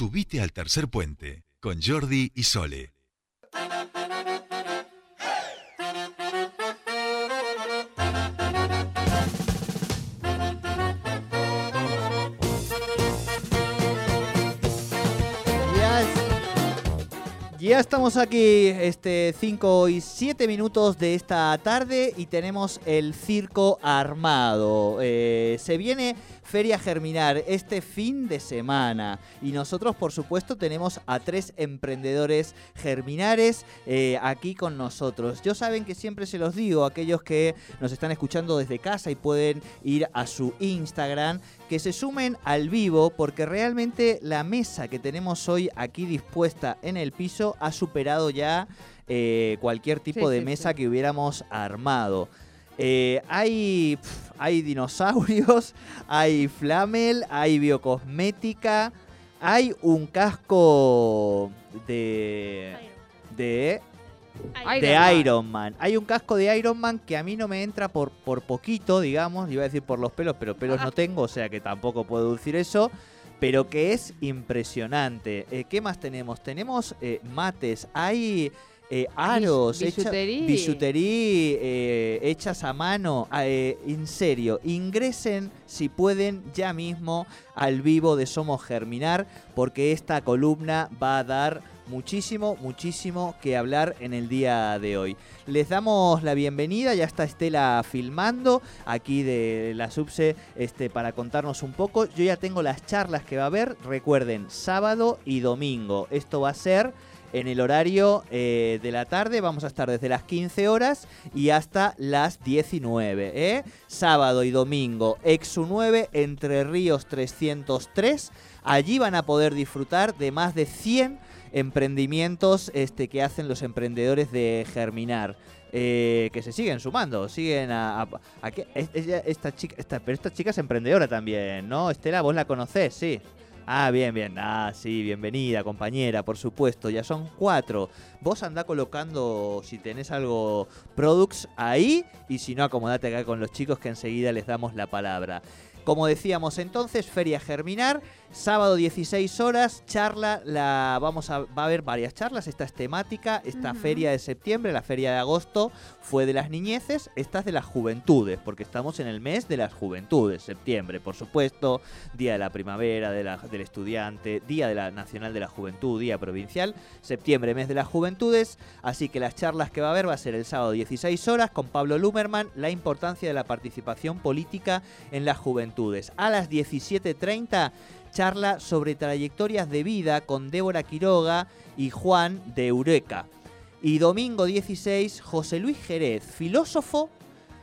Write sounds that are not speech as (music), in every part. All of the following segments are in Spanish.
Subite al tercer puente con Jordi y Sole. Ya estamos aquí, este 5 y 7 minutos de esta tarde y tenemos el circo armado. Eh, se viene Feria Germinar este fin de semana. Y nosotros, por supuesto, tenemos a tres emprendedores germinares eh, aquí con nosotros. Yo saben que siempre se los digo, aquellos que nos están escuchando desde casa y pueden ir a su Instagram, que se sumen al vivo porque realmente la mesa que tenemos hoy aquí dispuesta en el piso ha superado ya eh, cualquier tipo de mesa que hubiéramos armado. Eh, hay, hay dinosaurios, (laughs) hay flamel, hay biocosmética, hay un casco de... de de Iron Man. Hay un casco de Iron Man que a mí no me entra por, por poquito, digamos. Iba a decir por los pelos, pero pelos no (laughs) tengo, o sea que tampoco puedo decir eso. Pero que es impresionante. Eh, ¿Qué más tenemos? Tenemos eh, mates. Hay eh, aros, bisutería, eh, hechas a mano. Eh, en serio, ingresen si pueden ya mismo al vivo de Somos Germinar, porque esta columna va a dar muchísimo, muchísimo que hablar en el día de hoy. Les damos la bienvenida, ya está Estela filmando aquí de la Subse este, para contarnos un poco. Yo ya tengo las charlas que va a haber, recuerden, sábado y domingo. Esto va a ser en el horario eh, de la tarde. Vamos a estar desde las 15 horas y hasta las 19. ¿eh? Sábado y domingo, Exu 9, Entre Ríos 303. Allí van a poder disfrutar de más de 100 emprendimientos este, que hacen los emprendedores de Germinar. Eh, que se siguen sumando, siguen a, esta chica, esta, pero esta chica es emprendedora también, ¿no? Estela, vos la conocés, sí. Ah, bien, bien. Ah, sí, bienvenida, compañera, por supuesto. Ya son cuatro. Vos andá colocando, si tenés algo, products ahí. Y si no, acomodate acá con los chicos que enseguida les damos la palabra. Como decíamos entonces, Feria Germinar Sábado 16 horas, charla, la vamos a, va a haber varias charlas, esta es temática, esta feria de septiembre, la feria de agosto fue de las niñeces, esta es de las juventudes, porque estamos en el mes de las juventudes, septiembre, por supuesto, Día de la Primavera, de la, del Estudiante, Día de la Nacional de la Juventud, Día Provincial, septiembre, mes de las juventudes, así que las charlas que va a haber va a ser el sábado 16 horas con Pablo Lumerman, la importancia de la participación política en las juventudes. A las 17.30 charla sobre trayectorias de vida con Débora Quiroga y Juan de Eureka. Y domingo 16, José Luis Jerez, filósofo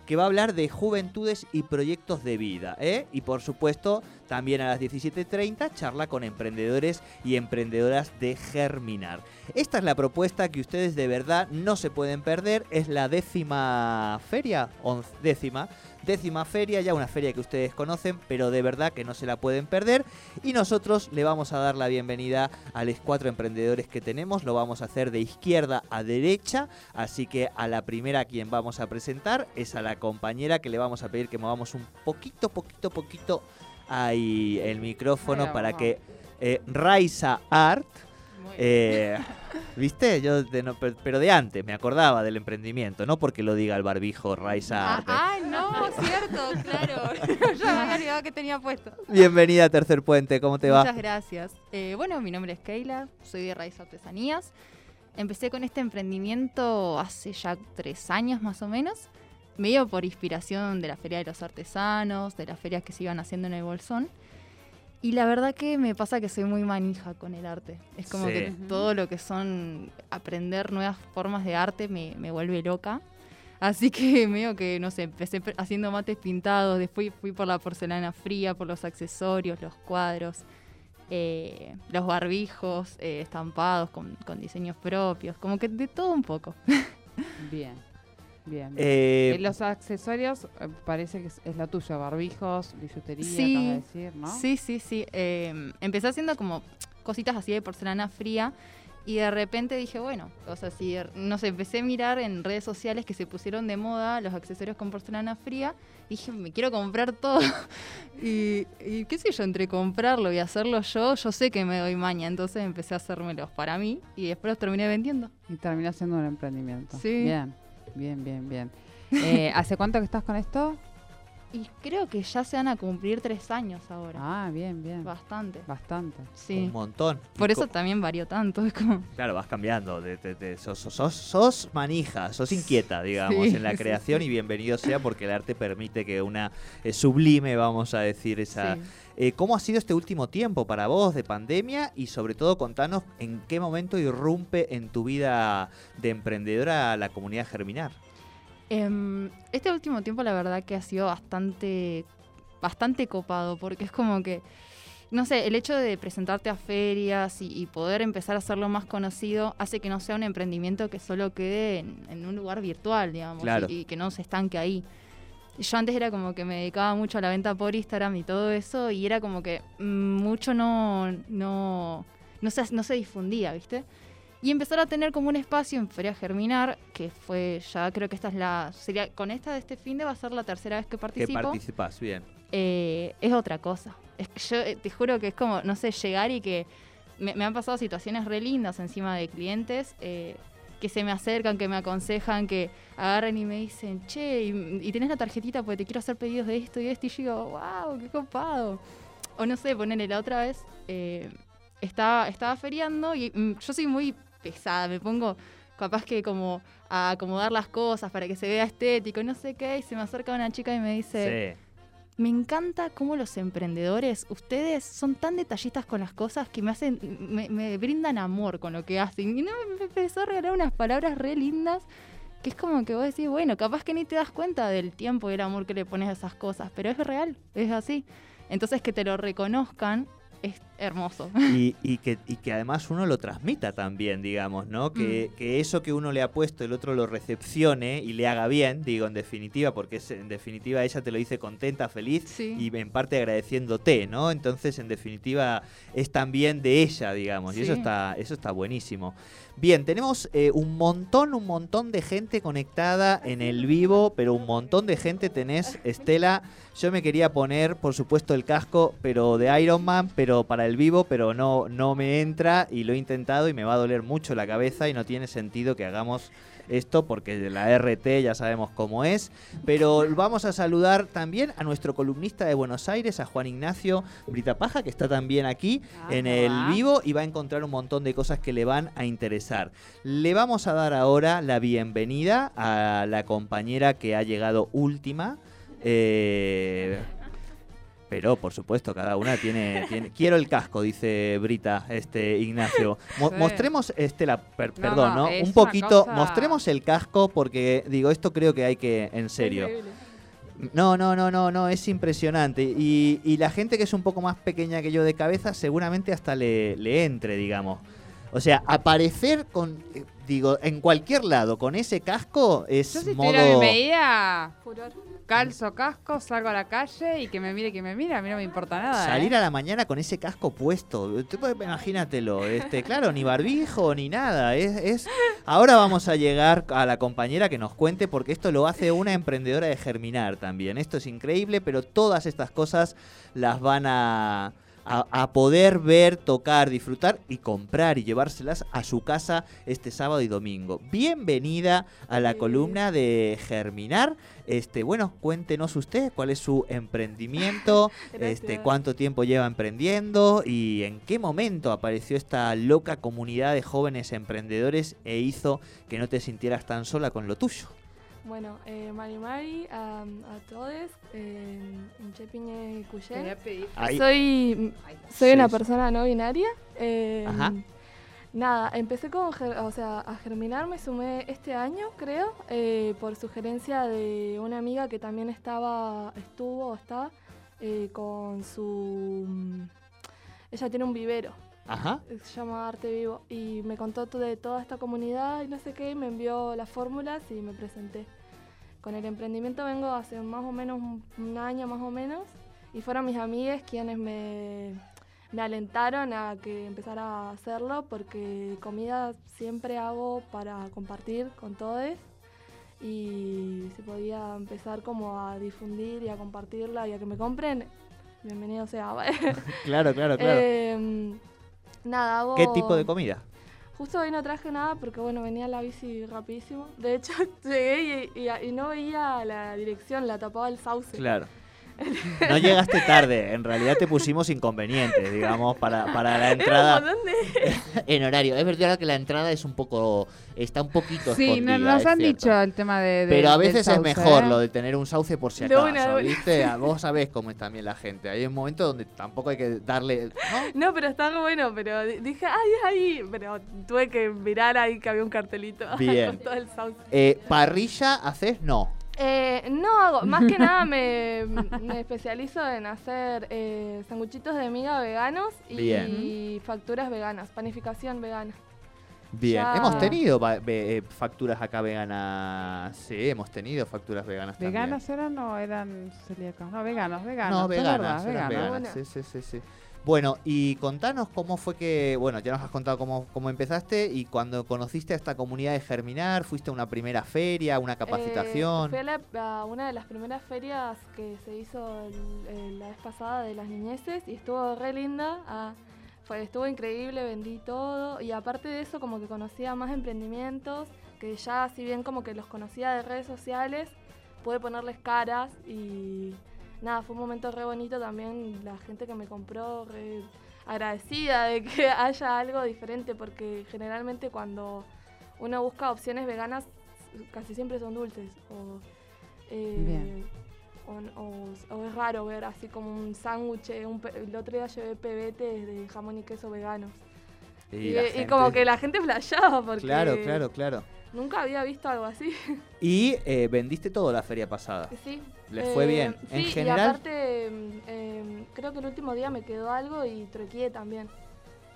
que va a hablar de juventudes y proyectos de vida. ¿eh? Y por supuesto, también a las 17.30, charla con emprendedores y emprendedoras de Germinar. Esta es la propuesta que ustedes de verdad no se pueden perder. Es la décima feria, décima décima feria, ya una feria que ustedes conocen, pero de verdad que no se la pueden perder. Y nosotros le vamos a dar la bienvenida a los cuatro emprendedores que tenemos, lo vamos a hacer de izquierda a derecha, así que a la primera quien vamos a presentar es a la compañera que le vamos a pedir que movamos un poquito, poquito, poquito ahí el micrófono para que eh, Raiza Art eh, (laughs) ¿Viste? Yo, pero de antes me acordaba del emprendimiento, no porque lo diga el barbijo Raiza. Ah, ay, no, cierto, (laughs) claro. (laughs) Yo me había olvidado que tenía puesto. Bienvenida a Tercer Puente, ¿cómo te va? Muchas gracias. Eh, bueno, mi nombre es Keila, soy de Raiza Artesanías. Empecé con este emprendimiento hace ya tres años más o menos. Medio por inspiración de la Feria de los Artesanos, de las ferias que se iban haciendo en el Bolsón. Y la verdad que me pasa que soy muy manija con el arte. Es como que todo lo que son aprender nuevas formas de arte me, vuelve loca. Así que (laughs) medio que, no sé, empecé haciendo mates pintados, después fui por la porcelana fría, por los accesorios, los cuadros, eh, los barbijos eh, estampados con, con diseños propios, como que de todo un poco. (laughs) Bien. Bien. Eh, eh, los accesorios eh, parece que es, la tuya, barbijos, billutería, sí, decir, ¿no? Sí, sí, sí. empecé haciendo como cositas así de porcelana fría Y de repente dije, bueno, o sea, si, no sé, empecé a mirar en redes sociales que se pusieron de moda los accesorios con porcelana fría. dije, me quiero comprar todo. (laughs) y, qué sé yo, entre comprarlo y hacerlo yo, yo sé que me doy maña. Entonces empecé a hacérmelos para mí y después los terminé vendiendo. Y terminé haciendo un emprendimiento. Sí. Bien, bien, bien, bien. Eh, ¿Hace cuánto que estás con esto? Y creo que ya se van a cumplir tres años ahora. Ah, bien, bien. Bastante. Bastante. Sí. Un montón. Por eso también varió tanto. Es como... Claro, vas cambiando. De, sos, sos, manija, sos inquieta, digamos, en la creación y bienvenido sea porque el arte permite que una eh, sublime, vamos a decir, esa... Eh, ¿Cómo ha sido este último tiempo para vos de pandemia? Y sobre todo contanos en qué momento irrumpe en tu vida de emprendedora la comunidad Germinar. Em, este último tiempo la verdad que ha sido bastante, bastante copado, porque es como que, no sé, el hecho de presentarte a ferias y, poder empezar a hacerlo más conocido hace que no sea un emprendimiento que solo quede en, un lugar virtual, digamos, y, que no se estanque ahí. Yo antes era como que me dedicaba mucho a la venta por Instagram y todo eso, y era como que mm, mucho no, no, no, no se difundía, ¿viste? Y empezar a tener como un espacio en Feria Germinar, que fue ya creo que esta es la sería con esta de este fin de va a ser la tercera vez que participo. Que participas, bien. Eh, es otra cosa. Es que yo eh, te juro que es como, no sé, llegar y que me, han pasado situaciones re lindas encima de clientes eh, que se me acercan, que me aconsejan, que agarran y me dicen, che, y, y tenés la tarjetita porque te quiero hacer pedidos de esto y esto, y yo digo, wow, qué copado. O no sé, ponerle la otra vez. estaba, estaba feriando y mm, yo soy muy pesada, me pongo capaz que como a acomodar las cosas para que se vea estético, no sé qué, y se me acerca una chica y me dice, me encanta cómo los emprendedores, ustedes son tan detallistas con las cosas que me hacen, me, brindan amor con lo que hacen. Y no, me empezó a regalar unas palabras re lindas que es como que vos decís, bueno, capaz que ni te das cuenta del tiempo y el amor que le pones a esas cosas, pero es real, es así. Entonces que te lo reconozcan es hermoso. Y, (laughs) y, que, y que además uno lo transmita también, digamos, ¿no? Que, mm. que, eso que uno le ha puesto, el otro lo recepcione y le haga bien, digo, en definitiva, porque es, en definitiva ella te lo dice contenta, feliz y en parte agradeciéndote, ¿no? Entonces, en definitiva, es también de ella, digamos, y eso está, eso está buenísimo. Bien, tenemos eh, un montón, un montón de gente conectada en el vivo, pero un montón de gente tenés, Estela. Yo me quería poner, por supuesto, el casco, pero de Iron Man, pero para el vivo, pero no, no me entra y lo he intentado y me va a doler mucho la cabeza y no tiene sentido que hagamos esto porque la RT ya sabemos cómo es. Pero vamos a saludar también a nuestro columnista de Buenos Aires, a Juan Ignacio Britapaja, que está también aquí en el vivo y va a encontrar un montón de cosas que le van a interesar. Le vamos a dar ahora la bienvenida a la compañera que ha llegado última. Eh, pero por supuesto, cada una tiene, tiene, Quiero el casco, dice Brita, este Ignacio. Mostremos, este la, perdón, ¿no? Un poquito, mostremos el casco porque digo, esto creo que hay que, en serio. No, no, no, no, no, es impresionante. Y, y, la gente que es un poco más pequeña que yo de cabeza, seguramente hasta le, le entre, digamos. O sea, aparecer con, digo, en cualquier lado con ese casco es yo si modo... medida, calzo casco, salgo a la calle y que me mire, que me mire, a mí no me importa nada. Salir ¿eh? a la mañana con ese casco puesto, imagínatelo, este, claro, ni barbijo ni nada. Es, es, Ahora vamos a llegar a la compañera que nos cuente porque esto lo hace una emprendedora de Germinar también. Esto es increíble, pero todas estas cosas las van a a, poder ver, tocar, disfrutar y comprar y llevárselas a su casa este sábado y domingo. Bienvenida a la columna de Germinar. Este, bueno, cuéntenos usted cuál es su emprendimiento, (laughs) este, cuánto tiempo lleva emprendiendo y en qué momento apareció esta loca comunidad de jóvenes emprendedores e hizo que no te sintieras tan sola con lo tuyo. Bueno, eh, Mari Mari, a todos, en Chepiñe Cuyén. Soy, soy una persona no binaria. Em, nada, empecé con, o sea, a germinar, me sumé este año, creo, eh, por sugerencia de una amiga que también estaba, estuvo o está eh, con su... Ella tiene un vivero. Ajá. Se llama Arte Vivo. Y me contó de toda esta comunidad y no sé qué, y me envió las fórmulas y me presenté. Con el emprendimiento vengo hace más o menos un, año más o menos y fueron mis amigas quienes me, me alentaron a que empezara a hacerlo porque comida siempre hago para compartir con todos y si podía empezar como a difundir y a compartirla y a que me compren, bienvenido sea. (laughs) claro, claro, claro. (laughs) Em, nada, hago... ¿Qué tipo de comida? Justo hoy no traje nada porque, bueno, venía la bici rapidísimo. De hecho, (laughs) llegué y, y no veía la dirección, la tapaba el sauce. Claro. No llegaste tarde, en realidad te pusimos inconvenientes, digamos, para, para la entrada. (laughs) en horario. Es verdad que la entrada es un poco. Está un poquito. Sí, nos han dicho el tema de. Pero a veces es mejor ¿eh? lo de tener un sauce por si acaso, ¿viste? (laughs) Vos sabés cómo es también la gente. Hay un momento donde tampoco hay que darle. No, pero está bueno, pero dije, ay, ahí. Pero tuve que mirar ahí que había un cartelito. (laughs) Bien. con todo el sauce. Eh, ¿Parrilla haces? No. Eh, no hago, más que nada (laughs) me, especializo en hacer eh, sanguchitos de miga veganos y, facturas veganas, panificación vegana. Bien, hemos tenido eh, facturas acá veganas. Sí, hemos tenido facturas veganas ¿Veganas eran o eran celíacas? No, veganos, veganos. No, veganas, veganas. Sí, sí, sí, sí. Bueno, y contanos cómo fue que, bueno, ya nos has contado cómo, cómo empezaste y cuando conociste a esta comunidad de Germinar, ¿fuiste a una primera feria, una capacitación? Eh, fui a, una de las primeras ferias que se hizo la vez pasada de las niñeces y estuvo re linda. Ah, fue, estuvo increíble, vendí todo y aparte de eso como que conocía más emprendimientos, que ya si bien como que los conocía de redes sociales, pude ponerles caras y nada, fue un momento re bonito también, la gente que me compró, re agradecida de que (laughs) haya algo diferente, porque generalmente cuando uno busca opciones veganas, casi siempre son dulces. O, eh, o, es raro ver así como un sándwich. El otro día llevé pebetes de jamón y queso veganos. Y, como que la gente flasheaba porque... Claro, claro, claro. Nunca había visto algo así. (laughs) Y eh, vendiste todo la feria pasada. Sí. ¿Les fue bien? en general. Y aparte, em, creo que el último día me quedó algo y truqueé también.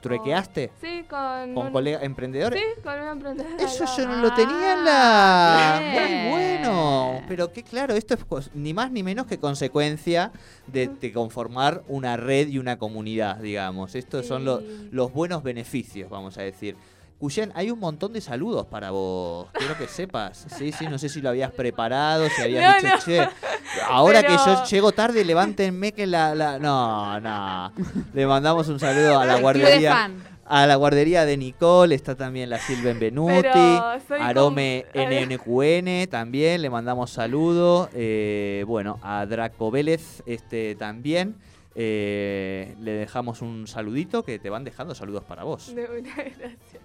¿Truequeaste? Sí, con. ¿Con colegas emprendedores? Sí, con un emprendedor. (laughs) Eso yo no lo tenía en la. Ah, Muy bueno. Pero que claro, esto es ni más ni menos que consecuencia de, conformar una red y una comunidad, digamos. Estos son los buenos beneficios, vamos a decir. Cuyen, hay un montón de saludos para vos. Quiero que sepas. Sí, sí, no sé si lo habías preparado, si habías dicho, che, ahora que yo llego tarde, levántenme que la, la. No, no. Le mandamos un saludo a la guardería. A la guardería de Nicole, está también la Silven Benuti, Arome NNQN también, le mandamos saludo. Eh, bueno, a Draco Vélez este, también. Eh, le dejamos un saludito que te van dejando saludos para vos. (laughs) gracias.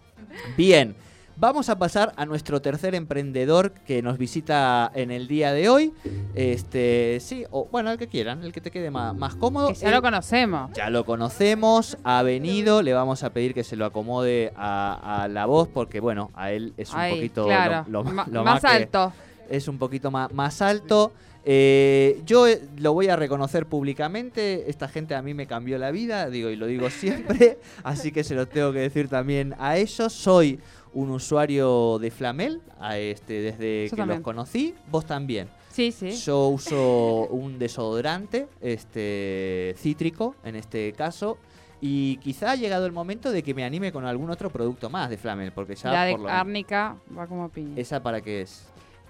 Bien, vamos a pasar a nuestro tercer emprendedor que nos visita en el día de hoy. Este, sí, o bueno, el que quieran, el que te quede más, cómodo. ya lo conocemos. Ya lo conocemos, ha venido, le vamos a pedir que se lo acomode a, la voz porque bueno, a él es un poquito lo, (laughs) más, alto. Es un poquito más, más alto. Eh, yo eh, lo voy a reconocer públicamente, esta gente a mí me cambió la vida, digo y lo digo siempre, (laughs) así que se lo tengo que decir también a ellos. Soy un usuario de Flamel, a este, desde que los conocí, vos también. Sí, sí. Yo uso un desodorante este, cítrico, en este caso, y quizá ha llegado el momento de que me anime con algún otro producto más de Flamel, porque ya... La de árnica va como piña. ¿Esa para qué es?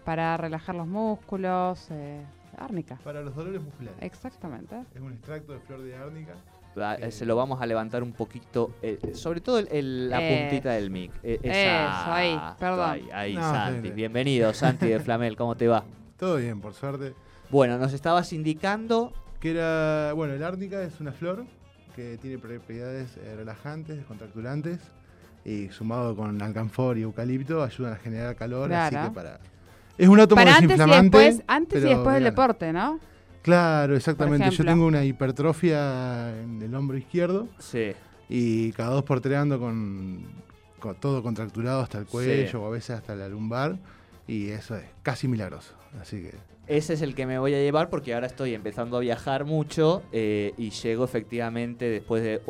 Para relajar los músculos, eh, árnica. Para los dolores musculares. Exactamente. Es un extracto de flor de árnica. Ah, eh, se lo vamos a levantar un poquito, eh, sobre todo el, la eh, puntita del mic. eso, ahí, perdón. Ahí, Santi. Bienvenido, Santi de (laughs) Flamel, ¿cómo te va? Todo bien, por suerte. Bueno, nos estabas indicando... Que era, bueno, el árnica es una flor que tiene propiedades relajantes, descontracturantes, y sumado con alcanfor y eucalipto ayudan a generar calor, así que para es un átomo Para antes y después, antes y después del deporte, ¿no? Claro, exactamente. Yo tengo una hipertrofia en el hombro izquierdo. Sí. Y cada dos por tres ando con, todo contracturado hasta el cuello o a veces hasta la lumbar. Y eso es casi milagroso. Así que. Ese es el que me voy a llevar porque ahora estoy empezando a viajar mucho eh, y llego efectivamente después de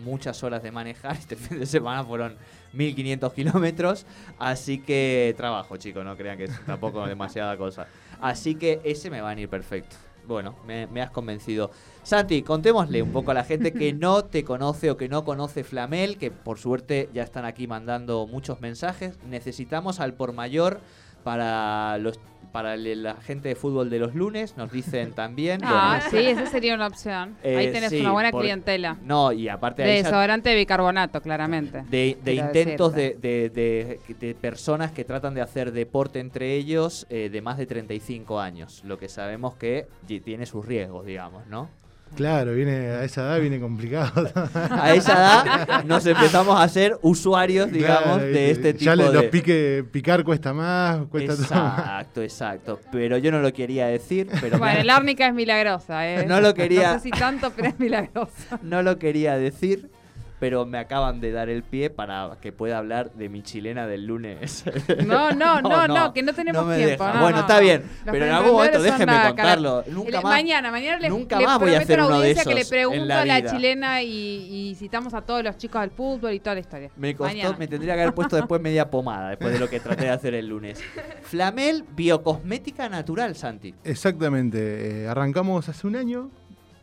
muchas horas de manejar. (laughs) Este fin de semana fueron 1500 kilómetros. Así que trabajo, chicos, no crean que es tampoco (laughs) demasiada cosa. Así que ese me va a ir perfecto. bueno, me, has convencido. Santi, contémosle un poco a la gente que no (laughs) te conoce o que no conoce Flamel, que por suerte ya están aquí mandando muchos mensajes. Necesitamos al por mayor para los para la gente de fútbol de los lunes, nos dicen (laughs) también. Ah, sí, esa sería una opción. Ahí eh, tenés una buena clientela. No, y aparte de... desodorante de bicarbonato, claramente. De, intentos de, personas que tratan de hacer deporte entre ellos eh, de más de 35 años, lo que sabemos que tiene sus riesgos, digamos, ¿no? Claro, viene a esa edad viene complicado. (laughs) a esa edad nos empezamos a ser usuarios, digamos, de este tipo ya de... los pique, picar cuesta más, cuesta Exacto, exacto. Pero yo no lo quería decir. Pero bueno, el árnica es milagrosa, ¿eh? No lo quería... No sé si tanto, pero es milagrosa. no lo quería decir, pero me acaban de dar el pie para que pueda hablar de mi chilena del lunes. (laughs) No, no, (laughs) no, no, que no tenemos tiempo. bueno, está bien, pero en algún momento déjeme contarlo. Nunca más, mañana, mañana le, nunca más voy a hacer uno de esos que le pregunto a la chilena y, citamos a todos los chicos del fútbol y toda la historia. Me costó, me tendría que haber puesto después media pomada, después de lo que traté de hacer el lunes. Flamel, biocosmética natural, Santi. Exactamente, eh, arrancamos hace un año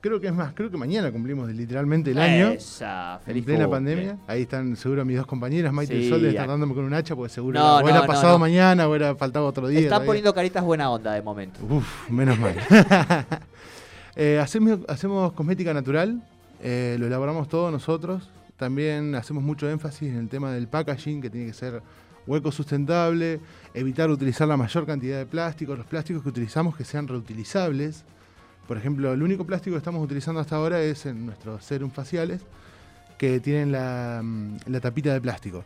creo que es más, creo que mañana cumplimos literalmente el año. Esa, feliz en plena pandemia. Ahí están seguro mis dos compañeras, Maite y Sol, están dándome con un hacha porque seguro no, era, pasado mañana o era faltado otro día. Están poniendo caritas buena onda de momento. Uf, menos mal. (laughs) Eh, hacemos, hacemos cosmética natural, eh, lo elaboramos todos nosotros. También hacemos mucho énfasis en el tema del packaging, que tiene que ser hueco sustentable, evitar utilizar la mayor cantidad de plásticos, los plásticos que utilizamos que sean reutilizables. Por ejemplo, el único plástico que estamos utilizando hasta ahora es en nuestros serum faciales, que tienen la, mm, tapita de plástico.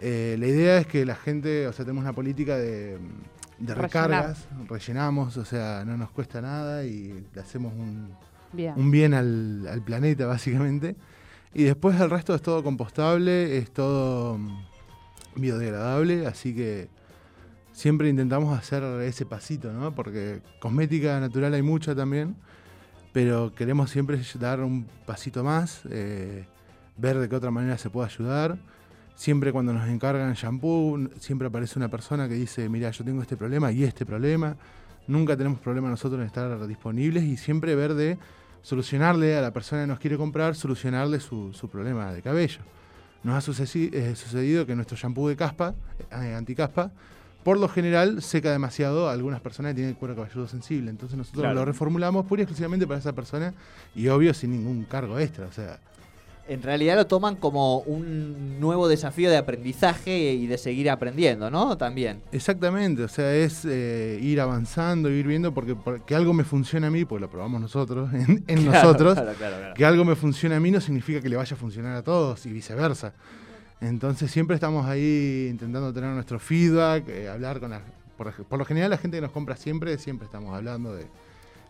Eh, la idea es que la gente, o sea, tenemos una política de, mm, recargas, rellenamos, o sea, no nos cuesta nada y le hacemos un bien, un bien al, al, planeta, (laughs) básicamente. Y después el resto es todo compostable, es todo mm, biodegradable, así que siempre intentamos hacer ese pasito, ¿no? Porque cosmética natural hay mucha también, pero queremos siempre dar un pasito más, eh, ver de qué otra manera se puede ayudar. Siempre cuando nos encargan shampoo, siempre aparece una persona que dice, mira, yo tengo este problema y este problema. Nunca tenemos problema nosotros en estar disponibles y siempre ver de solucionarle a la persona que nos quiere comprar, solucionarle su, problema de cabello. Nos ha sucedido, eh, sucedido que nuestro shampoo de caspa, eh, anticaspa, por lo general seca demasiado a algunas personas que tienen cuero cabelludo sensible. Entonces nosotros lo reformulamos pura y exclusivamente para esa persona y obvio sin ningún cargo extra. O sea. En realidad lo toman como un nuevo desafío de aprendizaje y de seguir aprendiendo, ¿no? También. Exactamente, o sea, es eh, ir avanzando, ir viendo, porque, que algo me funcione a mí, pues lo probamos nosotros, (laughs) en, nosotros, que algo me funcione a mí no significa que le vaya a funcionar a todos y viceversa. Entonces siempre estamos ahí intentando tener nuestro feedback, eh, hablar con la, por, lo general la gente que nos compra siempre, siempre estamos hablando de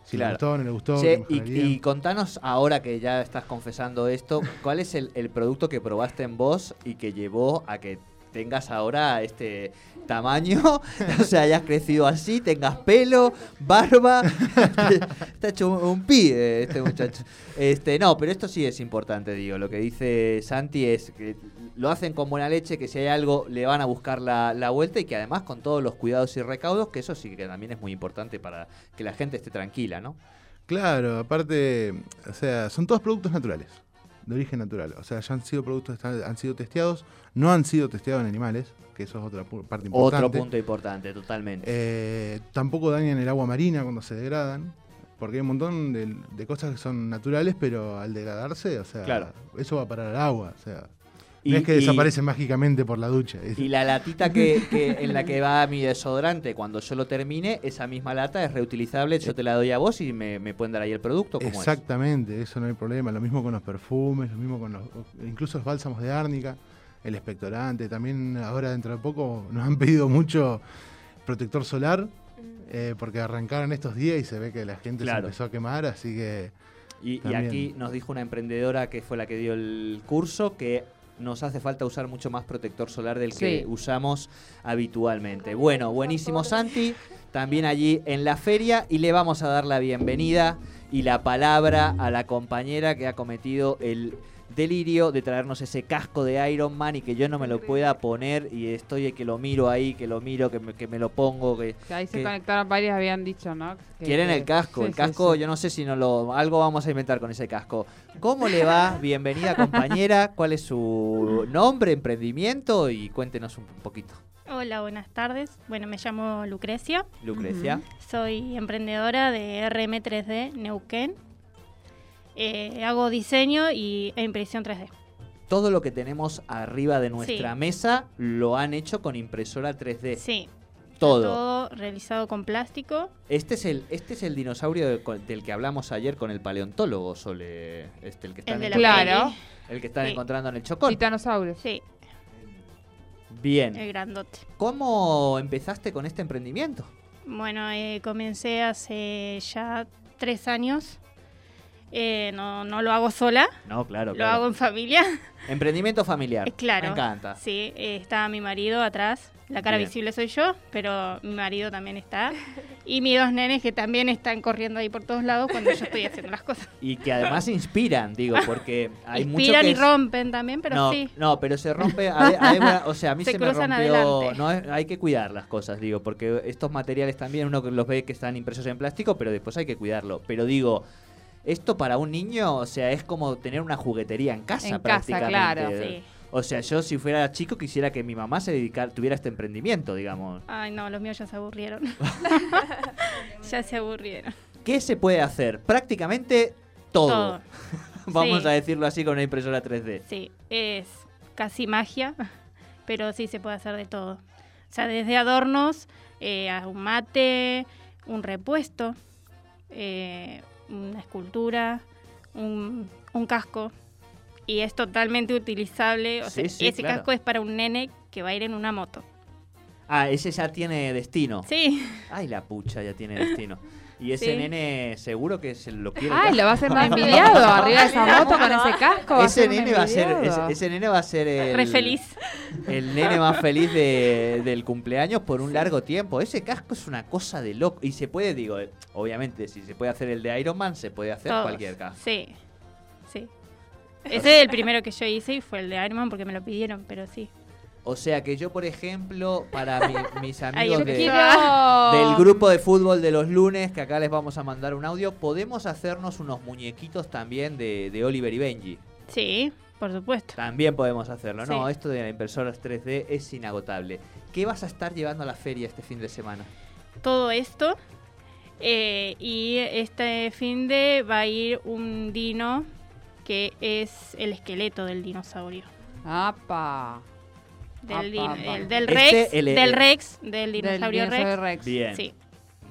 si le gustó, no le gustó. y, contanos ahora que ya estás confesando esto, ¿cuál es el, el producto que probaste en vos y que llevó a que tengas ahora este tamaño, (laughs) o sea, hayas crecido así, tengas pelo, barba, (laughs) está hecho un, pi este muchacho. Este, no, pero esto sí es importante, digo, lo que dice Santi es que lo hacen con buena leche, que si hay algo le van a buscar la, la vuelta y que además con todos los cuidados y recaudos, que eso sí que también es muy importante para que la gente esté tranquila, ¿no? Claro, aparte, o sea, son todos productos naturales de origen natural. O sea, ya han sido productos, han sido testeados, no han sido testeados en animales, que eso es otra parte importante. Otro punto importante, totalmente. Eh, tampoco dañan el agua marina cuando se degradan, porque hay un montón de, cosas que son naturales, pero al degradarse, o sea, eso va a parar al agua, o sea. No es que desaparece mágicamente por la ducha. Y la latita que, en la que va mi desodorante, cuando yo lo termine, esa misma lata es reutilizable, yo te la doy a vos y me, pueden dar ahí el producto. Exactamente, eso no hay problema. Lo mismo con los perfumes, lo mismo con los, incluso los bálsamos de árnica, el expectorante. También ahora dentro de poco nos han pedido mucho protector solar, eh, porque arrancaron estos días y se ve que la gente se empezó a quemar, así que... y, aquí nos dijo una emprendedora que fue la que dio el curso que nos hace falta usar mucho más protector solar del que usamos habitualmente. Bueno, buenísimo Santi, también allí en la feria y le vamos a dar la bienvenida y la palabra a la compañera que ha cometido el delirio de traernos ese casco de Iron Man y que yo no me lo pueda poner y estoy que lo miro ahí, que lo miro, que me, que me lo pongo. Que, ahí se conectaron varios, habían dicho, ¿no? quieren el casco, el casco, yo no sé si no lo... Algo vamos a inventar con ese casco. ¿Cómo le va? (laughs) Bienvenida compañera, ¿cuál es su nombre, emprendimiento? Y cuéntenos un poquito. Hola, buenas tardes. Bueno, me llamo Lucrecia. Lucrecia. Soy emprendedora de RM3D Neuquén. Eh, hago diseño y, e impresión 3D. Todo lo que tenemos arriba de nuestra mesa lo han hecho con impresora 3D. Sí. Todo. Todo realizado con plástico. Este es el, este es el dinosaurio del, que hablamos ayer con el paleontólogo, Sole. Este, el que están, el claro. el que están encontrando en el Chocón. Titanosaurio. Sí. Bien. El grandote. ¿Cómo empezaste con este emprendimiento? Bueno, eh, comencé hace ya tres años eh, no, no lo hago sola. No, claro. Lo hago en familia. (laughs) Emprendimiento familiar. Claro. Me encanta. Sí, eh, está mi marido atrás. La cara visible soy yo, pero mi marido también está. (laughs) Y mis dos nenes que también están corriendo ahí por todos lados cuando yo estoy haciendo las cosas. Y que además inspiran, digo, porque hay Inspiran y rompen también, pero sí. No, pero se rompe. o sea, a mí se, me rompió. No, hay que cuidar las cosas, digo, porque estos materiales también uno los ve que están impresos en plástico, pero después hay que cuidarlo. Pero digo esto para un niño, o sea, es como tener una juguetería en casa en prácticamente. Casa, claro. Sí. O sea, yo si fuera chico quisiera que mi mamá se dedicara, tuviera este emprendimiento, digamos. Ay, no, los míos ya se aburrieron. (laughs) (laughs) ya se aburrieron. ¿Qué se puede hacer? Prácticamente todo. (laughs) Vamos a decirlo así con una impresora 3D. Sí, es casi magia, pero sí se puede hacer de todo. O sea, desde adornos eh, a un mate, un repuesto, eh, una escultura, un, casco. Y es totalmente utilizable. O sea, ese casco es para un nene que va a ir en una moto. Ah, ese ya tiene destino. Sí. Ay, la pucha, ya tiene destino. (laughs) Y ese nene seguro que se lo quiere. Ay, lo va a hacer (laughs) más envidiado arriba de esa moto con ese casco. ese, nene va a ser, ese, nene va a ser el, Re feliz. el nene más feliz del cumpleaños por un largo tiempo. Ese casco es una cosa de loco. Y se puede, digo, obviamente, si se puede hacer el de Iron Man, se puede hacer cualquier casco. Sí, sí. Ese es el primero que yo hice y fue el de Iron Man porque me lo pidieron, pero sí. O sea que yo, por ejemplo, para mis (laughs) amigos del grupo de fútbol de los lunes, que acá les vamos a mandar un audio, podemos hacernos unos muñequitos también de, Oliver y Benji. Sí, por supuesto. También podemos hacerlo. No, esto de la impresora 3D es inagotable. ¿Qué vas a estar llevando a la feria este fin de semana? Todo esto. Eh, y este fin de va a ir un dino que es el esqueleto del dinosaurio. ¡Apa! Del, del Rex, del Rex, del dinosaurio, Rex. Bien.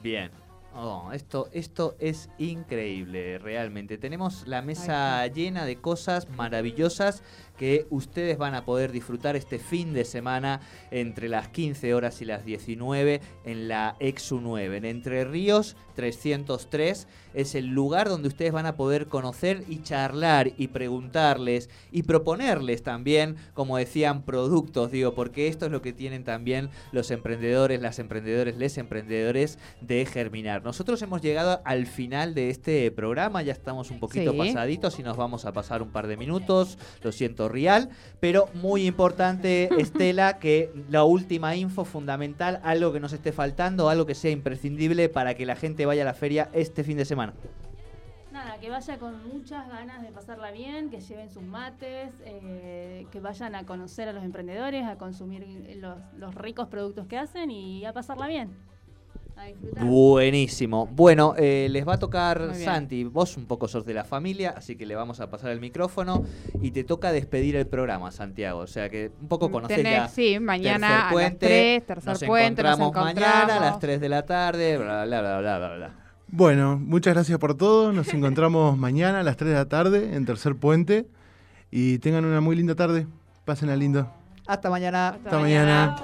Bien. Oh, esto, esto es increíble, realmente. Tenemos la mesa llena de cosas maravillosas que ustedes van a poder disfrutar este fin de semana entre las 15 horas y las 19 en la Exu 9, en Entre Ríos 303. Es el lugar donde ustedes van a poder conocer y charlar y preguntarles y proponerles también, como decían, productos, digo, porque esto es lo que tienen también los emprendedores, las emprendedores, les emprendedores de Germinar. Nosotros hemos llegado al final de este programa, ya estamos un poquito pasaditos y nos vamos a pasar un par de minutos. Lo siento, Real, pero muy importante, (laughs) Estela, que la última info fundamental, algo que nos esté faltando, algo que sea imprescindible para que la gente vaya a la feria este fin de semana. Nada, que vaya con muchas ganas de pasarla bien, que lleven sus mates, eh, que vayan a conocer a los emprendedores, a consumir los, los ricos productos que hacen y a pasarla bien. Buenísimo. Bueno, eh, les va a tocar Santi. Vos un poco sos de la familia, así que le vamos a pasar el micrófono y te toca despedir el programa, Santiago. O sea que un poco conocés ya. Sí, mañana a las 3, tercer nos puente. Encontramos nos encontramos mañana a las 3 de la tarde, bla, bla, bla, bla, bla, bla. Bueno, muchas gracias por todo. Nos encontramos (laughs) mañana a las 3 de la tarde en Tercer Puente. Y tengan una muy linda tarde. Pásenla lindo. Hasta mañana. Hasta, mañana.